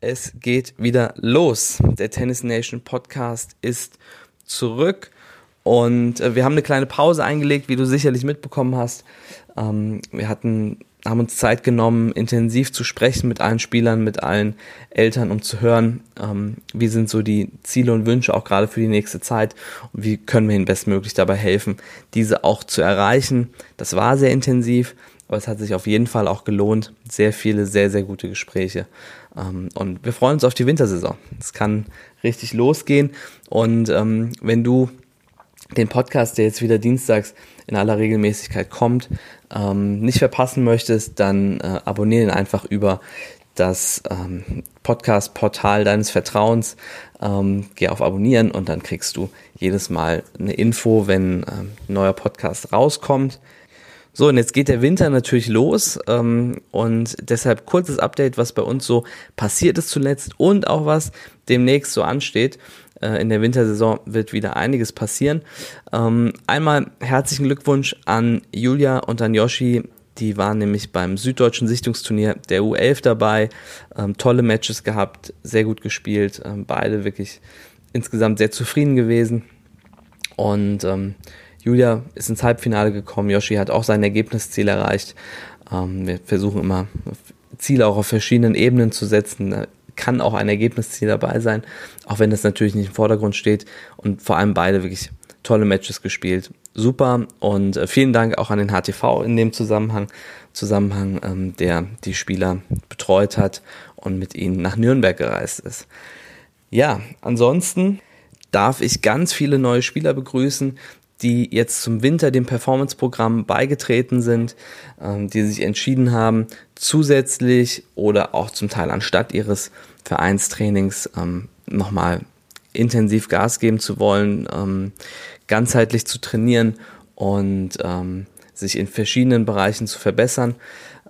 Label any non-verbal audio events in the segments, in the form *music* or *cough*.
Es geht wieder los. Der Tennis Nation Podcast ist zurück und äh, wir haben eine kleine Pause eingelegt, wie du sicherlich mitbekommen hast. Ähm, wir hatten, haben uns Zeit genommen, intensiv zu sprechen mit allen Spielern, mit allen Eltern, um zu hören, ähm, wie sind so die Ziele und Wünsche auch gerade für die nächste Zeit und wie können wir ihnen bestmöglich dabei helfen, diese auch zu erreichen. Das war sehr intensiv. Aber es hat sich auf jeden Fall auch gelohnt. Sehr viele, sehr, sehr gute Gespräche. Ähm, und wir freuen uns auf die Wintersaison. Es kann richtig losgehen. Und ähm, wenn du den Podcast, der jetzt wieder dienstags in aller Regelmäßigkeit kommt, ähm, nicht verpassen möchtest, dann äh, abonniere ihn einfach über das ähm, Podcast-Portal deines Vertrauens. Ähm, geh auf Abonnieren und dann kriegst du jedes Mal eine Info, wenn ähm, ein neuer Podcast rauskommt. So, und jetzt geht der Winter natürlich los ähm, und deshalb kurzes Update, was bei uns so passiert ist zuletzt und auch was demnächst so ansteht. Äh, in der Wintersaison wird wieder einiges passieren. Ähm, einmal herzlichen Glückwunsch an Julia und an Yoshi. Die waren nämlich beim Süddeutschen Sichtungsturnier der U11 dabei. Ähm, tolle Matches gehabt, sehr gut gespielt. Ähm, beide wirklich insgesamt sehr zufrieden gewesen. Und ähm, Julia ist ins Halbfinale gekommen, Yoshi hat auch sein Ergebnisziel erreicht. Ähm, wir versuchen immer Ziele auch auf verschiedenen Ebenen zu setzen. Da kann auch ein Ergebnisziel dabei sein, auch wenn das natürlich nicht im Vordergrund steht. Und vor allem beide wirklich tolle Matches gespielt. Super und äh, vielen Dank auch an den HTV in dem Zusammenhang, Zusammenhang ähm, der die Spieler betreut hat und mit ihnen nach Nürnberg gereist ist. Ja, ansonsten darf ich ganz viele neue Spieler begrüßen, die jetzt zum Winter dem Performance-Programm beigetreten sind, ähm, die sich entschieden haben, zusätzlich oder auch zum Teil anstatt ihres Vereinstrainings ähm, nochmal intensiv Gas geben zu wollen, ähm, ganzheitlich zu trainieren und ähm, sich in verschiedenen Bereichen zu verbessern.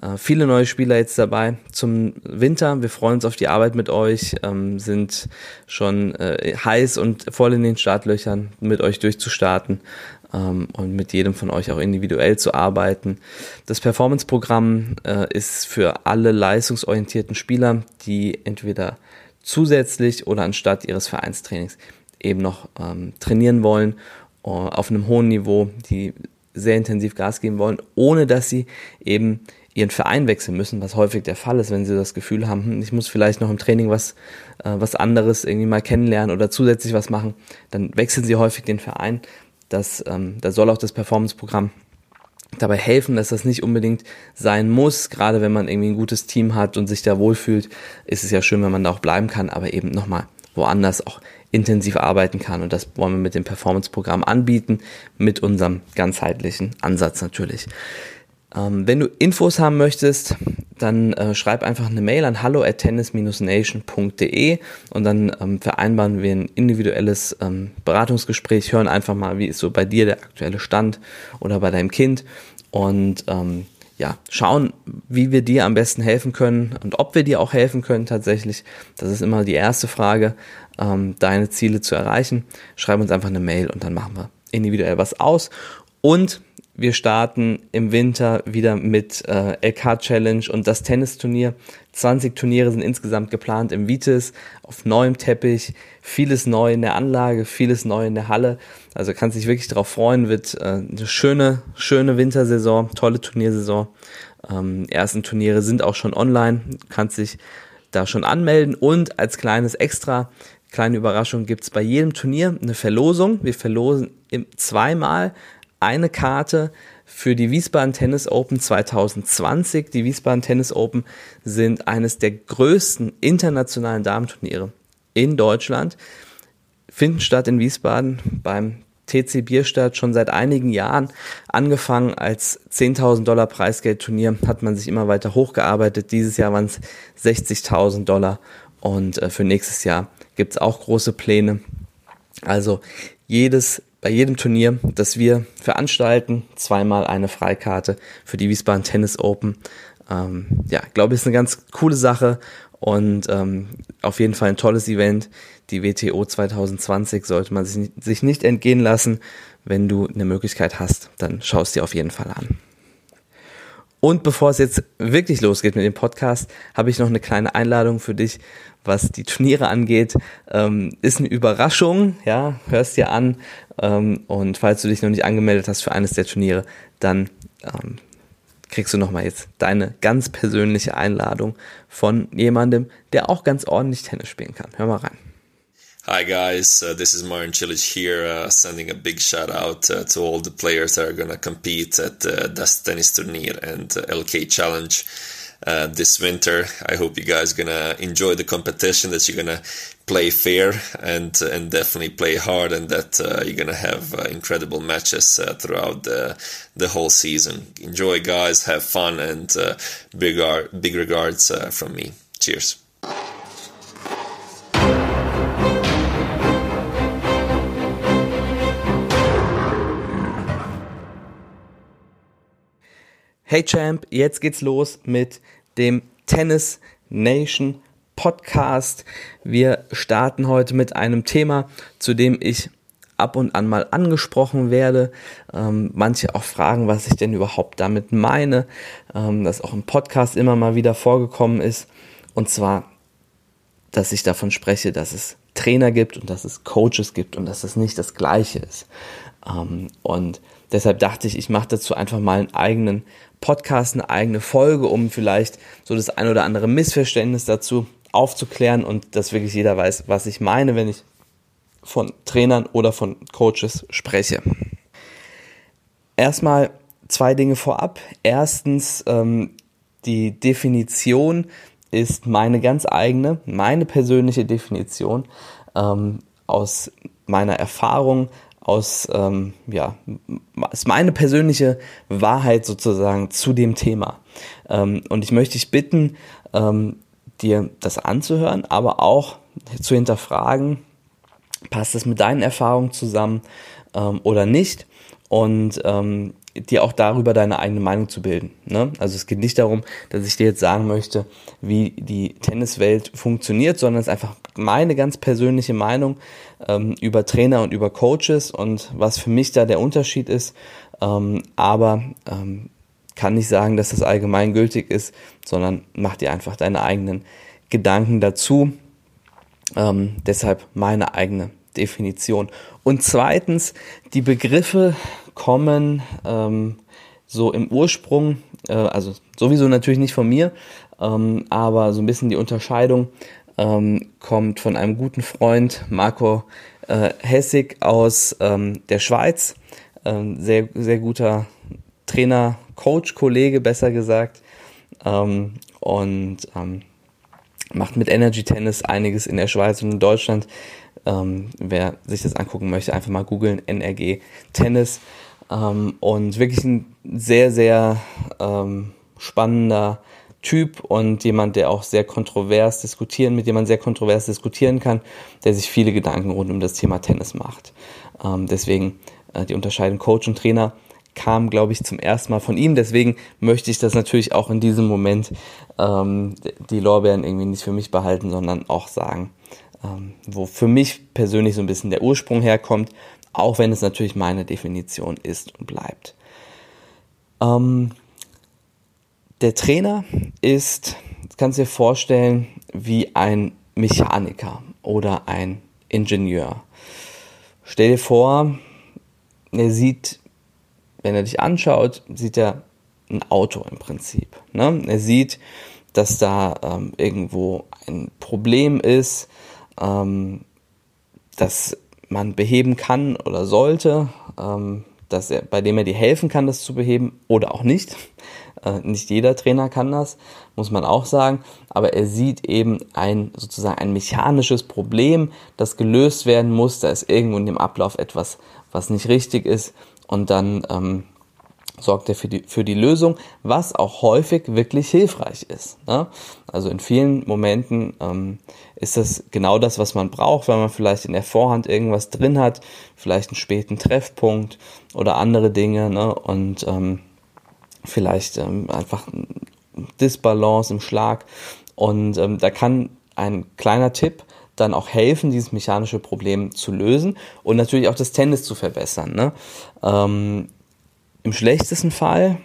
Äh, viele neue Spieler jetzt dabei zum Winter. Wir freuen uns auf die Arbeit mit euch, ähm, sind schon äh, heiß und voll in den Startlöchern, mit euch durchzustarten ähm, und mit jedem von euch auch individuell zu arbeiten. Das Performance-Programm äh, ist für alle leistungsorientierten Spieler, die entweder zusätzlich oder anstatt ihres Vereinstrainings eben noch ähm, trainieren wollen uh, auf einem hohen Niveau, die sehr intensiv Gas geben wollen, ohne dass sie eben ihren Verein wechseln müssen, was häufig der Fall ist, wenn sie das Gefühl haben, hm, ich muss vielleicht noch im Training was, äh, was anderes irgendwie mal kennenlernen oder zusätzlich was machen, dann wechseln sie häufig den Verein. Das, ähm, da soll auch das Performance-Programm dabei helfen, dass das nicht unbedingt sein muss. Gerade wenn man irgendwie ein gutes Team hat und sich da wohlfühlt, ist es ja schön, wenn man da auch bleiben kann, aber eben nochmal woanders auch intensiv arbeiten kann. Und das wollen wir mit dem Performance-Programm anbieten, mit unserem ganzheitlichen Ansatz natürlich. Ähm, wenn du Infos haben möchtest, dann äh, schreib einfach eine Mail an hallo at tennis-nation.de und dann ähm, vereinbaren wir ein individuelles ähm, Beratungsgespräch, hören einfach mal, wie ist so bei dir der aktuelle Stand oder bei deinem Kind und ähm, ja, schauen, wie wir dir am besten helfen können und ob wir dir auch helfen können tatsächlich. Das ist immer die erste Frage, ähm, deine Ziele zu erreichen. Schreib uns einfach eine Mail und dann machen wir individuell was aus. Und wir starten im Winter wieder mit äh, LK Challenge und das Tennisturnier. 20 Turniere sind insgesamt geplant im Vitis auf neuem Teppich. Vieles neu in der Anlage, vieles neu in der Halle. Also kannst dich wirklich darauf freuen. Wird äh, eine schöne, schöne Wintersaison, tolle Turniersaison. Ähm, ersten Turniere sind auch schon online. Kannst dich da schon anmelden und als kleines Extra kleine Überraschung gibt's bei jedem Turnier eine Verlosung. Wir verlosen zweimal eine Karte für die Wiesbaden Tennis Open 2020. Die Wiesbaden Tennis Open sind eines der größten internationalen Damenturniere in Deutschland, finden statt in Wiesbaden beim TC Bierstadt schon seit einigen Jahren. Angefangen als 10.000 Dollar Preisgeldturnier hat man sich immer weiter hochgearbeitet. Dieses Jahr waren es 60.000 Dollar und äh, für nächstes Jahr gibt es auch große Pläne. Also jedes bei jedem Turnier, das wir veranstalten, zweimal eine Freikarte für die Wiesbaden Tennis Open. Ähm, ja, glaube ich, ist eine ganz coole Sache und ähm, auf jeden Fall ein tolles Event. Die WTO 2020 sollte man sich, sich nicht entgehen lassen. Wenn du eine Möglichkeit hast, dann schau es dir auf jeden Fall an. Und bevor es jetzt wirklich losgeht mit dem Podcast, habe ich noch eine kleine Einladung für dich, was die Turniere angeht. Ähm, ist eine Überraschung, ja, hörst dir an. Ähm, und falls du dich noch nicht angemeldet hast für eines der Turniere, dann ähm, kriegst du nochmal jetzt deine ganz persönliche Einladung von jemandem, der auch ganz ordentlich Tennis spielen kann. Hör mal rein. Hi guys, uh, this is Martin Cilic here, uh, sending a big shout out uh, to all the players that are going to compete at the Das Tennis Turnier and LK Challenge uh, this winter. I hope you guys to enjoy the competition, that you're going to play fair and and definitely play hard, and that uh, you're going to have uh, incredible matches throughout the the whole season. Enjoy, guys, have fun, and big big regards from me. Cheers. Hey Champ, jetzt geht's los mit dem Tennis Nation Podcast. Wir starten heute mit einem Thema, zu dem ich ab und an mal angesprochen werde. Ähm, manche auch fragen, was ich denn überhaupt damit meine. Ähm, das auch im Podcast immer mal wieder vorgekommen ist. Und zwar, dass ich davon spreche, dass es Trainer gibt und dass es Coaches gibt und dass das nicht das Gleiche ist. Ähm, und deshalb dachte ich, ich mache dazu einfach mal einen eigenen Podcast, eine eigene Folge, um vielleicht so das ein oder andere Missverständnis dazu aufzuklären und dass wirklich jeder weiß, was ich meine, wenn ich von Trainern oder von Coaches spreche. Erstmal zwei Dinge vorab. Erstens, ähm, die Definition ist meine ganz eigene, meine persönliche Definition ähm, aus meiner Erfahrung, aus, ähm, ja, ist meine persönliche Wahrheit sozusagen zu dem Thema. Ähm, und ich möchte dich bitten, ähm, dir das anzuhören, aber auch zu hinterfragen, passt das mit deinen Erfahrungen zusammen ähm, oder nicht? Und ähm, dir auch darüber deine eigene Meinung zu bilden. Ne? Also es geht nicht darum, dass ich dir jetzt sagen möchte, wie die Tenniswelt funktioniert, sondern es ist einfach meine ganz persönliche Meinung ähm, über Trainer und über Coaches und was für mich da der Unterschied ist. Ähm, aber ähm, kann nicht sagen, dass das allgemeingültig ist, sondern mach dir einfach deine eigenen Gedanken dazu. Ähm, deshalb meine eigene Definition. Und zweitens, die Begriffe kommen ähm, so im Ursprung, äh, also sowieso natürlich nicht von mir, ähm, aber so ein bisschen die Unterscheidung ähm, kommt von einem guten Freund, Marco äh, Hessig aus ähm, der Schweiz, ähm, sehr, sehr guter Trainer, Coach, Kollege besser gesagt, ähm, und ähm, macht mit Energy Tennis einiges in der Schweiz und in Deutschland. Ähm, wer sich das angucken möchte, einfach mal googeln, NRG Tennis. Ähm, und wirklich ein sehr, sehr ähm, spannender Typ und jemand, der auch sehr kontrovers diskutieren, mit dem man sehr kontrovers diskutieren kann, der sich viele Gedanken rund um das Thema Tennis macht. Ähm, deswegen äh, die Unterscheidung Coach und Trainer kam, glaube ich, zum ersten Mal von ihm. Deswegen möchte ich das natürlich auch in diesem Moment ähm, die Lorbeeren irgendwie nicht für mich behalten, sondern auch sagen, ähm, wo für mich persönlich so ein bisschen der Ursprung herkommt auch wenn es natürlich meine Definition ist und bleibt. Ähm, der Trainer ist, kannst du dir vorstellen, wie ein Mechaniker oder ein Ingenieur. Stell dir vor, er sieht, wenn er dich anschaut, sieht er ein Auto im Prinzip. Ne? Er sieht, dass da ähm, irgendwo ein Problem ist, ähm, dass man beheben kann oder sollte, ähm, dass er, bei dem er dir helfen kann, das zu beheben oder auch nicht. *laughs* Äh, nicht jeder Trainer kann das, muss man auch sagen. Aber er sieht eben ein sozusagen ein mechanisches Problem, das gelöst werden muss. Da ist irgendwo in dem Ablauf etwas, was nicht richtig ist. Und dann ähm, sorgt er für die, für die Lösung, was auch häufig wirklich hilfreich ist. Ne? Also in vielen Momenten ähm, ist das genau das, was man braucht, weil man vielleicht in der Vorhand irgendwas drin hat, vielleicht einen späten Treffpunkt oder andere Dinge ne? und ähm, vielleicht ähm, einfach Disbalance im Schlag. Und ähm, da kann ein kleiner Tipp dann auch helfen, dieses mechanische Problem zu lösen und natürlich auch das Tennis zu verbessern. Ne? Ähm, im schlechtesten Fall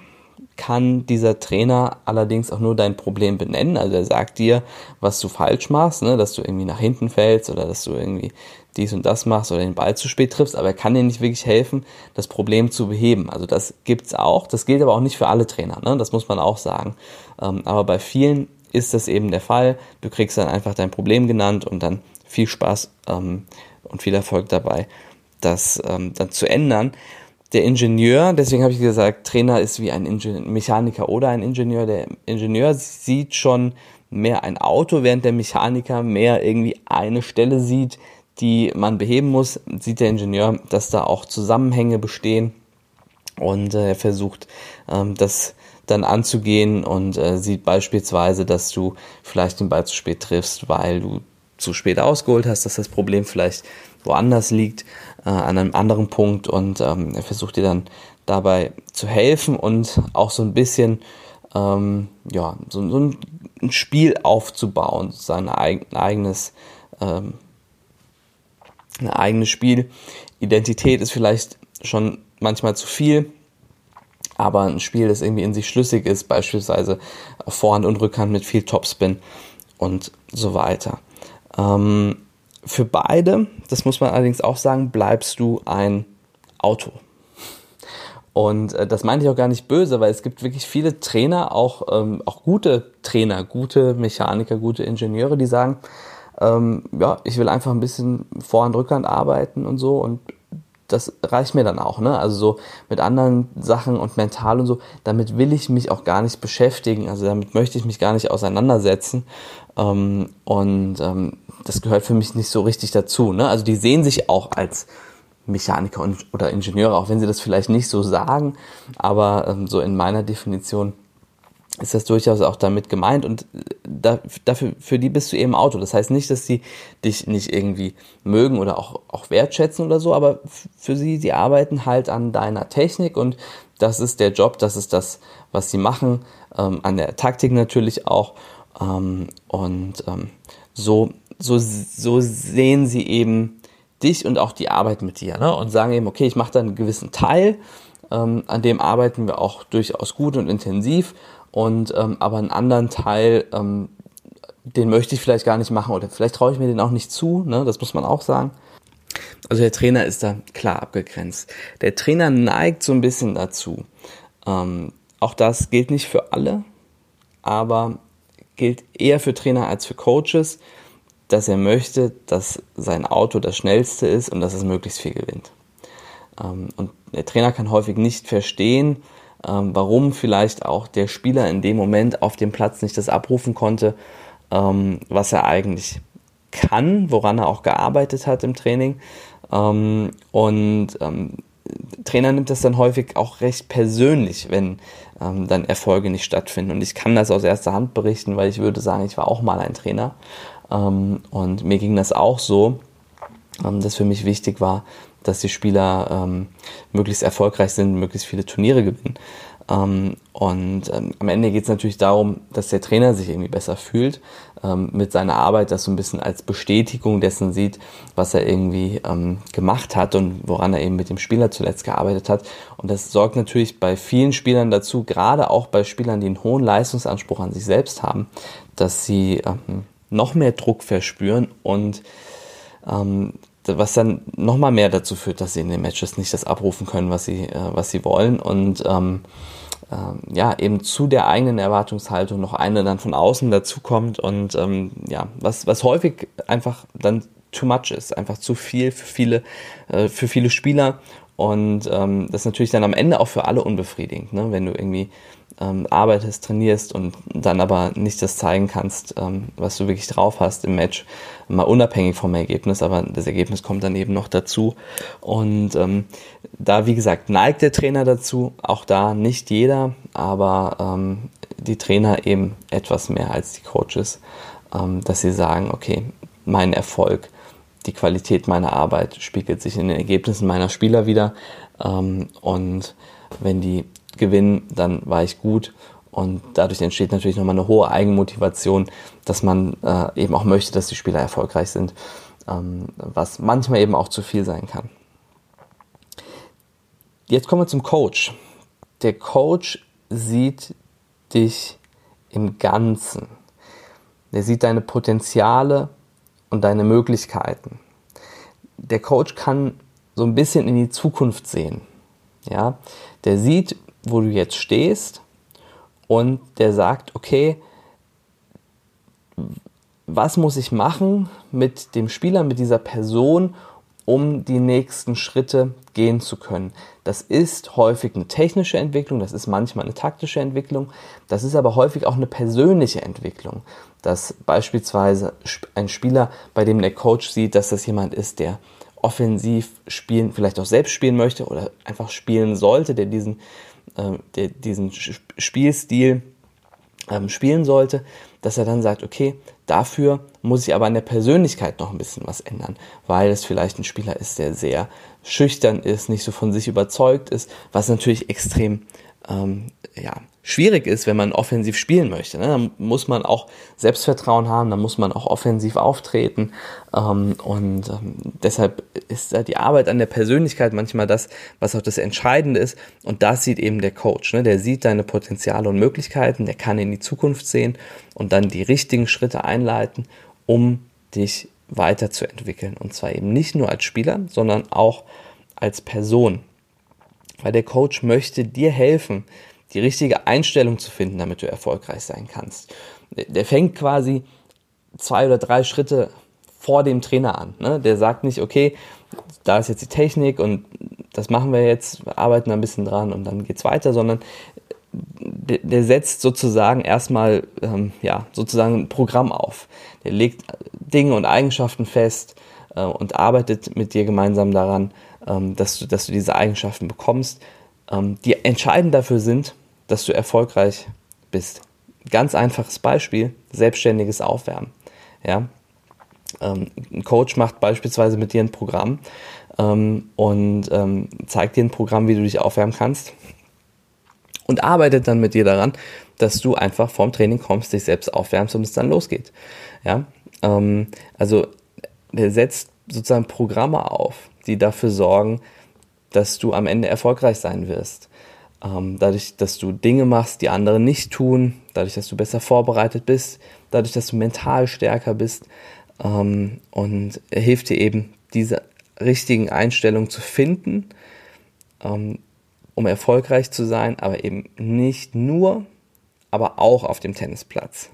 kann dieser Trainer allerdings auch nur dein Problem benennen. Also er sagt dir, was du falsch machst, ne? dass du irgendwie nach hinten fällst oder dass du irgendwie dies und das machst oder den Ball zu spät triffst, aber er kann dir nicht wirklich helfen, das Problem zu beheben. Also das gibt's auch. Das gilt aber auch nicht für alle Trainer, ne? das muss man auch sagen. Ähm, aber bei vielen ist das eben der Fall. Du kriegst dann einfach dein Problem genannt und dann viel Spaß ähm, und viel Erfolg dabei, das ähm, dann zu ändern. Der Ingenieur, deswegen habe ich gesagt, Trainer ist wie ein Ingenieur, Mechaniker oder ein Ingenieur. Der Ingenieur sieht schon mehr ein Auto, während der Mechaniker mehr irgendwie eine Stelle sieht, die man beheben muss, sieht der Ingenieur, dass da auch Zusammenhänge bestehen und äh, er versucht ähm, das dann anzugehen und äh, sieht beispielsweise, dass du vielleicht den Ball zu spät triffst, weil du zu spät ausgeholt hast, dass das Problem vielleicht woanders liegt, äh, an einem anderen Punkt und ähm, er versucht dir dann dabei zu helfen und auch so ein bisschen ähm, ja, so, so ein, ein, Spiel aufzubauen, sein eigen, eigenes ähm, eine eigene Spielidentität ist vielleicht schon manchmal zu viel, aber ein Spiel, das irgendwie in sich schlüssig ist, beispielsweise Vorhand und Rückhand mit viel Topspin und so weiter. Ähm, für beide, das muss man allerdings auch sagen, bleibst du ein Auto. Und äh, das meinte ich auch gar nicht böse, weil es gibt wirklich viele Trainer, auch, ähm, auch gute Trainer, gute Mechaniker, gute Ingenieure, die sagen, ähm, ja, ich will einfach ein bisschen Vorhand, Rückhand arbeiten und so und das reicht mir dann auch, ne? Also so mit anderen Sachen und mental und so, damit will ich mich auch gar nicht beschäftigen, also damit möchte ich mich gar nicht auseinandersetzen. Ähm, und ähm, das gehört für mich nicht so richtig dazu. Ne? Also die sehen sich auch als Mechaniker und, oder Ingenieure, auch wenn sie das vielleicht nicht so sagen, aber ähm, so in meiner Definition ist das durchaus auch damit gemeint und äh, da, dafür, für die bist du eben Auto. Das heißt nicht, dass sie dich nicht irgendwie mögen oder auch, auch wertschätzen oder so, aber für sie, sie arbeiten halt an deiner Technik und das ist der Job, das ist das, was sie machen, ähm, an der Taktik natürlich auch ähm, und ähm, so, so, so sehen sie eben dich und auch die Arbeit mit dir ne? und sagen eben, okay, ich mache da einen gewissen Teil, ähm, an dem arbeiten wir auch durchaus gut und intensiv und ähm, aber einen anderen Teil, ähm, den möchte ich vielleicht gar nicht machen oder vielleicht traue ich mir den auch nicht zu, ne? das muss man auch sagen. Also der Trainer ist da klar abgegrenzt. Der Trainer neigt so ein bisschen dazu. Ähm, auch das gilt nicht für alle, aber gilt eher für Trainer als für Coaches, dass er möchte, dass sein Auto das schnellste ist und dass es möglichst viel gewinnt. Ähm, und der Trainer kann häufig nicht verstehen, ähm, warum vielleicht auch der Spieler in dem Moment auf dem Platz nicht das abrufen konnte, ähm, was er eigentlich kann, woran er auch gearbeitet hat im Training. Und ähm, Trainer nimmt das dann häufig auch recht persönlich, wenn ähm, dann Erfolge nicht stattfinden. Und ich kann das aus erster Hand berichten, weil ich würde sagen, ich war auch mal ein Trainer. Ähm, und mir ging das auch so, dass für mich wichtig war, dass die Spieler ähm, möglichst erfolgreich sind, möglichst viele Turniere gewinnen. Ähm, und ähm, am Ende geht es natürlich darum, dass der Trainer sich irgendwie besser fühlt ähm, mit seiner Arbeit, das so ein bisschen als Bestätigung dessen sieht, was er irgendwie ähm, gemacht hat und woran er eben mit dem Spieler zuletzt gearbeitet hat. Und das sorgt natürlich bei vielen Spielern dazu, gerade auch bei Spielern, die einen hohen Leistungsanspruch an sich selbst haben, dass sie ähm, noch mehr Druck verspüren und ähm, was dann nochmal mehr dazu führt, dass sie in den Matches nicht das abrufen können, was sie, äh, was sie wollen und ähm, äh, ja, eben zu der eigenen Erwartungshaltung noch eine dann von außen dazukommt und ähm, ja, was, was häufig einfach dann too much ist, einfach zu viel für viele, äh, für viele Spieler und ähm, das ist natürlich dann am Ende auch für alle unbefriedigend, ne? wenn du irgendwie ähm, arbeitest, trainierst und dann aber nicht das zeigen kannst, ähm, was du wirklich drauf hast im Match, mal unabhängig vom Ergebnis, aber das Ergebnis kommt dann eben noch dazu. Und ähm, da, wie gesagt, neigt der Trainer dazu, auch da nicht jeder, aber ähm, die Trainer eben etwas mehr als die Coaches, ähm, dass sie sagen, okay, mein Erfolg, die Qualität meiner Arbeit spiegelt sich in den Ergebnissen meiner Spieler wieder. Ähm, und wenn die gewinnen, dann war ich gut. Und dadurch entsteht natürlich nochmal eine hohe Eigenmotivation, dass man äh, eben auch möchte, dass die Spieler erfolgreich sind, ähm, was manchmal eben auch zu viel sein kann. Jetzt kommen wir zum Coach. Der Coach sieht dich im Ganzen. Der sieht deine Potenziale und deine Möglichkeiten. Der Coach kann so ein bisschen in die Zukunft sehen. Ja, der sieht, wo du jetzt stehst und der sagt, okay, was muss ich machen mit dem Spieler, mit dieser Person, um die nächsten Schritte gehen zu können. Das ist häufig eine technische Entwicklung, das ist manchmal eine taktische Entwicklung, das ist aber häufig auch eine persönliche Entwicklung, dass beispielsweise ein Spieler, bei dem der Coach sieht, dass das jemand ist, der offensiv spielen, vielleicht auch selbst spielen möchte oder einfach spielen sollte, der diesen, der diesen Spielstil ähm, spielen sollte, dass er dann sagt, okay, dafür muss ich aber an der Persönlichkeit noch ein bisschen was ändern, weil es vielleicht ein Spieler ist, der sehr schüchtern ist, nicht so von sich überzeugt ist, was natürlich extrem ähm, ja, schwierig ist, wenn man offensiv spielen möchte. Ne? Dann muss man auch Selbstvertrauen haben, dann muss man auch offensiv auftreten. Ähm, und ähm, deshalb ist da die Arbeit an der Persönlichkeit manchmal das, was auch das Entscheidende ist. Und das sieht eben der Coach. Ne? Der sieht deine Potenziale und Möglichkeiten, der kann in die Zukunft sehen und dann die richtigen Schritte einleiten, um dich weiterzuentwickeln. Und zwar eben nicht nur als Spieler, sondern auch als Person. Weil der Coach möchte dir helfen, die richtige Einstellung zu finden, damit du erfolgreich sein kannst. Der fängt quasi zwei oder drei Schritte vor dem Trainer an. Ne? Der sagt nicht, okay, da ist jetzt die Technik und das machen wir jetzt, wir arbeiten ein bisschen dran und dann geht's weiter, sondern der, der setzt sozusagen erstmal ähm, ja sozusagen ein Programm auf. Der legt Dinge und Eigenschaften fest äh, und arbeitet mit dir gemeinsam daran, ähm, dass du dass du diese Eigenschaften bekommst, ähm, die entscheidend dafür sind, dass du erfolgreich bist. Ganz einfaches Beispiel, selbstständiges Aufwärmen. Ja? Ähm, ein Coach macht beispielsweise mit dir ein Programm ähm, und ähm, zeigt dir ein Programm, wie du dich aufwärmen kannst und arbeitet dann mit dir daran, dass du einfach vorm Training kommst, dich selbst aufwärmst und es dann losgeht. Ja? Also der setzt sozusagen Programme auf, die dafür sorgen, dass du am Ende erfolgreich sein wirst. Ähm, dadurch, dass du Dinge machst, die andere nicht tun, dadurch, dass du besser vorbereitet bist, dadurch, dass du mental stärker bist ähm, und er hilft dir eben, diese richtigen Einstellungen zu finden, ähm, um erfolgreich zu sein, aber eben nicht nur, aber auch auf dem Tennisplatz.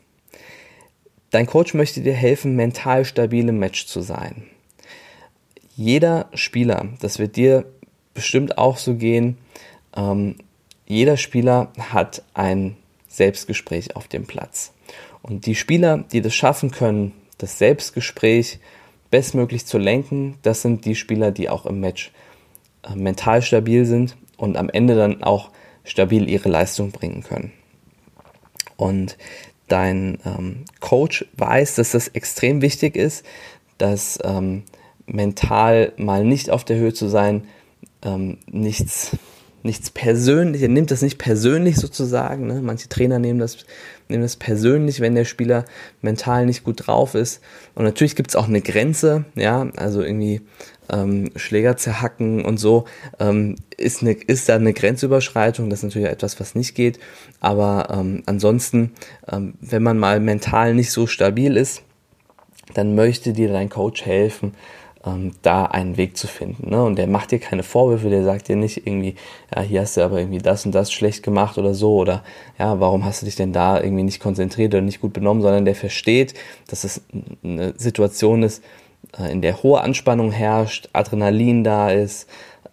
Dein Coach möchte dir helfen, mental stabil im Match zu sein. Jeder Spieler, das wird dir bestimmt auch so gehen, ähm, jeder Spieler hat ein Selbstgespräch auf dem Platz. Und die Spieler, die das schaffen können, das Selbstgespräch bestmöglich zu lenken, das sind die Spieler, die auch im Match äh, mental stabil sind und am Ende dann auch stabil ihre Leistung bringen können. Und dein ähm, Coach weiß, dass das extrem wichtig ist, dass ähm, mental mal nicht auf der Höhe zu sein, ähm, nichts nichts persönlich, er nimmt das nicht persönlich sozusagen. Ne? Manche Trainer nehmen das, nehmen das persönlich, wenn der Spieler mental nicht gut drauf ist. Und natürlich gibt es auch eine Grenze, ja, also irgendwie ähm, Schläger zerhacken und so, ähm, ist, eine, ist da eine Grenzüberschreitung, das ist natürlich etwas, was nicht geht. Aber ähm, ansonsten, ähm, wenn man mal mental nicht so stabil ist, dann möchte dir dein Coach helfen, ähm, da einen Weg zu finden. Ne? Und der macht dir keine Vorwürfe, der sagt dir nicht irgendwie, ja, hier hast du aber irgendwie das und das schlecht gemacht oder so, oder ja, warum hast du dich denn da irgendwie nicht konzentriert oder nicht gut benommen, sondern der versteht, dass es eine Situation ist, äh, in der hohe Anspannung herrscht, Adrenalin da ist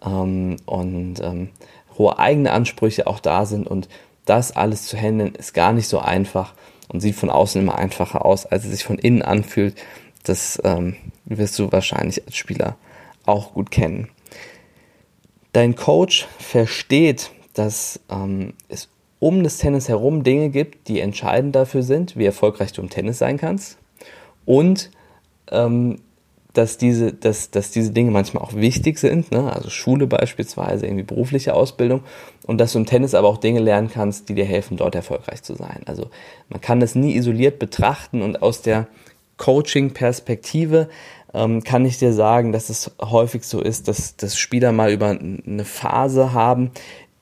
ähm, und ähm, hohe eigene Ansprüche auch da sind und das alles zu handeln ist gar nicht so einfach und sieht von außen immer einfacher aus, als es sich von innen anfühlt. Das ähm, wirst du wahrscheinlich als Spieler auch gut kennen. Dein Coach versteht, dass ähm, es um das Tennis herum Dinge gibt, die entscheidend dafür sind, wie erfolgreich du im Tennis sein kannst. Und ähm, dass, diese, dass, dass diese Dinge manchmal auch wichtig sind, ne? also Schule beispielsweise, irgendwie berufliche Ausbildung. Und dass du im Tennis aber auch Dinge lernen kannst, die dir helfen, dort erfolgreich zu sein. Also man kann das nie isoliert betrachten und aus der Coaching-Perspektive ähm, kann ich dir sagen, dass es häufig so ist, dass, dass Spieler mal über eine Phase haben,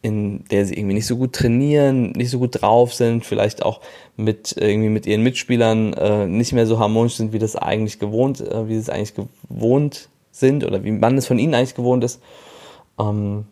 in der sie irgendwie nicht so gut trainieren, nicht so gut drauf sind, vielleicht auch mit irgendwie mit ihren Mitspielern äh, nicht mehr so harmonisch sind, wie das eigentlich gewohnt, äh, wie sie es eigentlich gewohnt sind oder wie man es von ihnen eigentlich gewohnt ist. Ähm,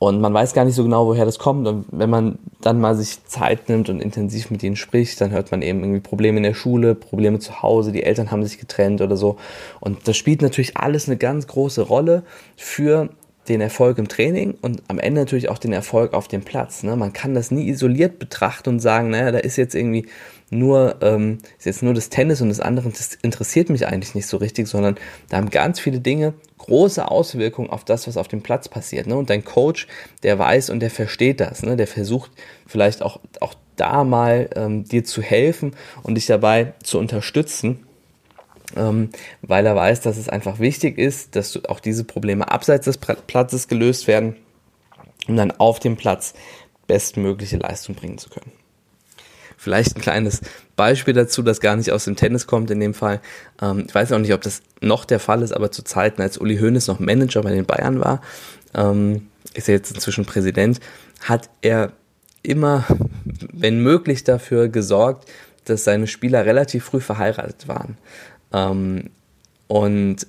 und man weiß gar nicht so genau, woher das kommt. Und wenn man dann mal sich Zeit nimmt und intensiv mit ihnen spricht, dann hört man eben irgendwie Probleme in der Schule, Probleme zu Hause, die Eltern haben sich getrennt oder so. Und das spielt natürlich alles eine ganz große Rolle für den Erfolg im Training und am Ende natürlich auch den Erfolg auf dem Platz. Ne? Man kann das nie isoliert betrachten und sagen, naja, da ist jetzt irgendwie nur, ähm, ist jetzt nur das Tennis und das andere das interessiert mich eigentlich nicht so richtig, sondern da haben ganz viele Dinge große Auswirkungen auf das, was auf dem Platz passiert. Ne? Und dein Coach, der weiß und der versteht das, ne? der versucht vielleicht auch, auch da mal ähm, dir zu helfen und dich dabei zu unterstützen ähm, weil er weiß, dass es einfach wichtig ist, dass auch diese Probleme abseits des Platzes gelöst werden, um dann auf dem Platz bestmögliche Leistung bringen zu können. Vielleicht ein kleines Beispiel dazu, das gar nicht aus dem Tennis kommt in dem Fall. Ähm, ich weiß auch nicht, ob das noch der Fall ist, aber zu Zeiten, als Uli Hoeneß noch Manager bei den Bayern war, ähm, ist er jetzt inzwischen Präsident, hat er immer, wenn möglich, dafür gesorgt, dass seine Spieler relativ früh verheiratet waren. Ähm, und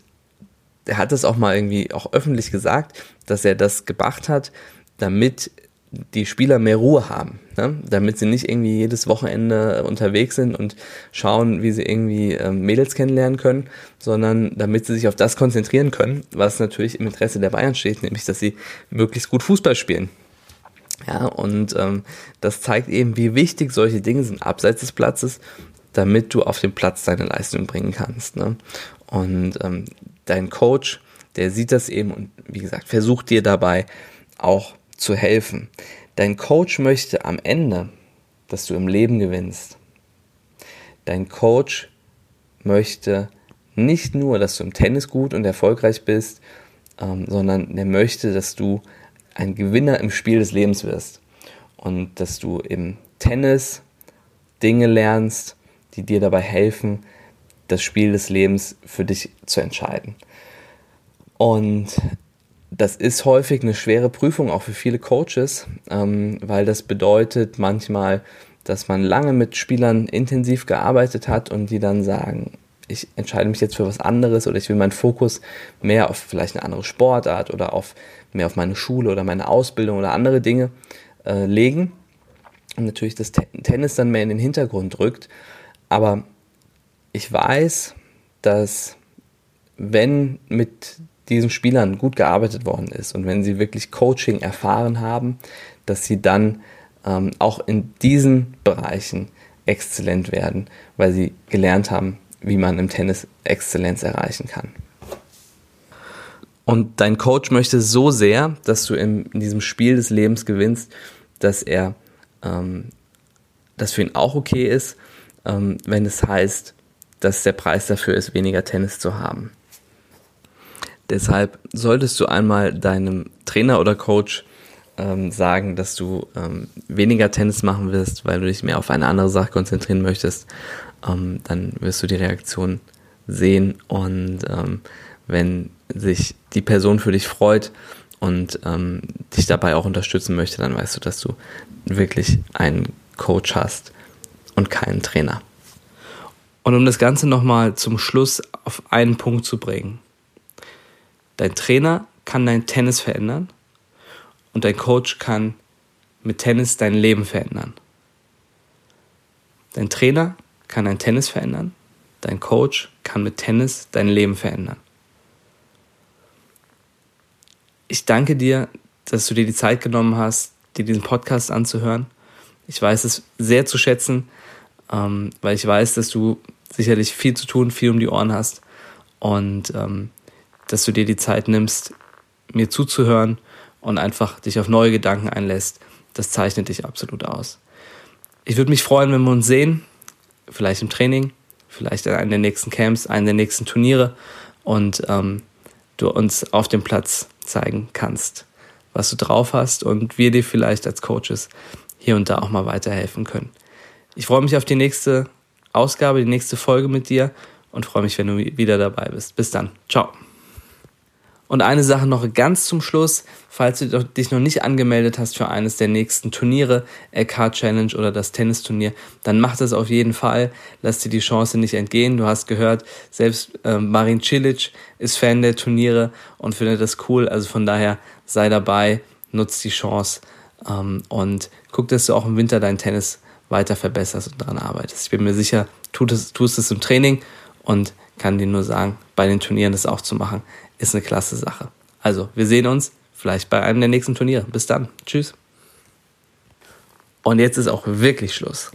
er hat es auch mal irgendwie auch öffentlich gesagt, dass er das gemacht hat, damit die Spieler mehr Ruhe haben, ne? damit sie nicht irgendwie jedes Wochenende unterwegs sind und schauen, wie sie irgendwie ähm, Mädels kennenlernen können, sondern damit sie sich auf das konzentrieren können, was natürlich im Interesse der Bayern steht, nämlich dass sie möglichst gut Fußball spielen. Ja, und ähm, das zeigt eben, wie wichtig solche Dinge sind abseits des Platzes damit du auf dem Platz deine Leistung bringen kannst. Ne? Und ähm, dein Coach, der sieht das eben und wie gesagt, versucht dir dabei auch zu helfen. Dein Coach möchte am Ende, dass du im Leben gewinnst. Dein Coach möchte nicht nur, dass du im Tennis gut und erfolgreich bist, ähm, sondern der möchte, dass du ein Gewinner im Spiel des Lebens wirst. Und dass du im Tennis Dinge lernst, die dir dabei helfen, das Spiel des Lebens für dich zu entscheiden. Und das ist häufig eine schwere Prüfung, auch für viele Coaches, ähm, weil das bedeutet manchmal, dass man lange mit Spielern intensiv gearbeitet hat und die dann sagen, ich entscheide mich jetzt für was anderes oder ich will meinen Fokus mehr auf vielleicht eine andere Sportart oder auf mehr auf meine Schule oder meine Ausbildung oder andere Dinge äh, legen. Und natürlich das Tennis dann mehr in den Hintergrund rückt aber ich weiß, dass wenn mit diesen Spielern gut gearbeitet worden ist und wenn sie wirklich Coaching erfahren haben, dass sie dann ähm, auch in diesen Bereichen exzellent werden, weil sie gelernt haben, wie man im Tennis Exzellenz erreichen kann. Und dein Coach möchte so sehr, dass du in, in diesem Spiel des Lebens gewinnst, dass er ähm, das für ihn auch okay ist, ähm, wenn es heißt, dass der Preis dafür ist, weniger Tennis zu haben. Deshalb solltest du einmal deinem Trainer oder Coach ähm, sagen, dass du ähm, weniger Tennis machen wirst, weil du dich mehr auf eine andere Sache konzentrieren möchtest, ähm, dann wirst du die Reaktion sehen und ähm, wenn sich die Person für dich freut und ähm, dich dabei auch unterstützen möchte, dann weißt du, dass du wirklich einen Coach hast, und keinen Trainer. Und um das Ganze nochmal zum Schluss auf einen Punkt zu bringen. Dein Trainer kann dein Tennis verändern und dein Coach kann mit Tennis dein Leben verändern. Dein Trainer kann dein Tennis verändern, dein Coach kann mit Tennis dein Leben verändern. Ich danke dir, dass du dir die Zeit genommen hast, dir diesen Podcast anzuhören. Ich weiß es sehr zu schätzen, ähm, weil ich weiß, dass du sicherlich viel zu tun, viel um die Ohren hast und ähm, dass du dir die Zeit nimmst, mir zuzuhören und einfach dich auf neue Gedanken einlässt. Das zeichnet dich absolut aus. Ich würde mich freuen, wenn wir uns sehen, vielleicht im Training, vielleicht in einem der nächsten Camps, einem der nächsten Turniere und ähm, du uns auf dem Platz zeigen kannst, was du drauf hast und wir dir vielleicht als Coaches hier und da auch mal weiterhelfen können. Ich freue mich auf die nächste Ausgabe, die nächste Folge mit dir und freue mich, wenn du wieder dabei bist. Bis dann. Ciao. Und eine Sache noch ganz zum Schluss, falls du dich noch nicht angemeldet hast für eines der nächsten Turniere, LK Challenge oder das Tennisturnier, dann mach das auf jeden Fall. Lass dir die Chance nicht entgehen. Du hast gehört, selbst äh, Marin Cilic ist Fan der Turniere und findet das cool. Also von daher sei dabei, nutz die Chance ähm, und guck, dass du auch im Winter dein Tennis weiter verbesserst und daran arbeitest. Ich bin mir sicher, tust es, es im Training und kann dir nur sagen, bei den Turnieren das auch zu machen, ist eine klasse Sache. Also, wir sehen uns vielleicht bei einem der nächsten Turniere. Bis dann. Tschüss. Und jetzt ist auch wirklich Schluss.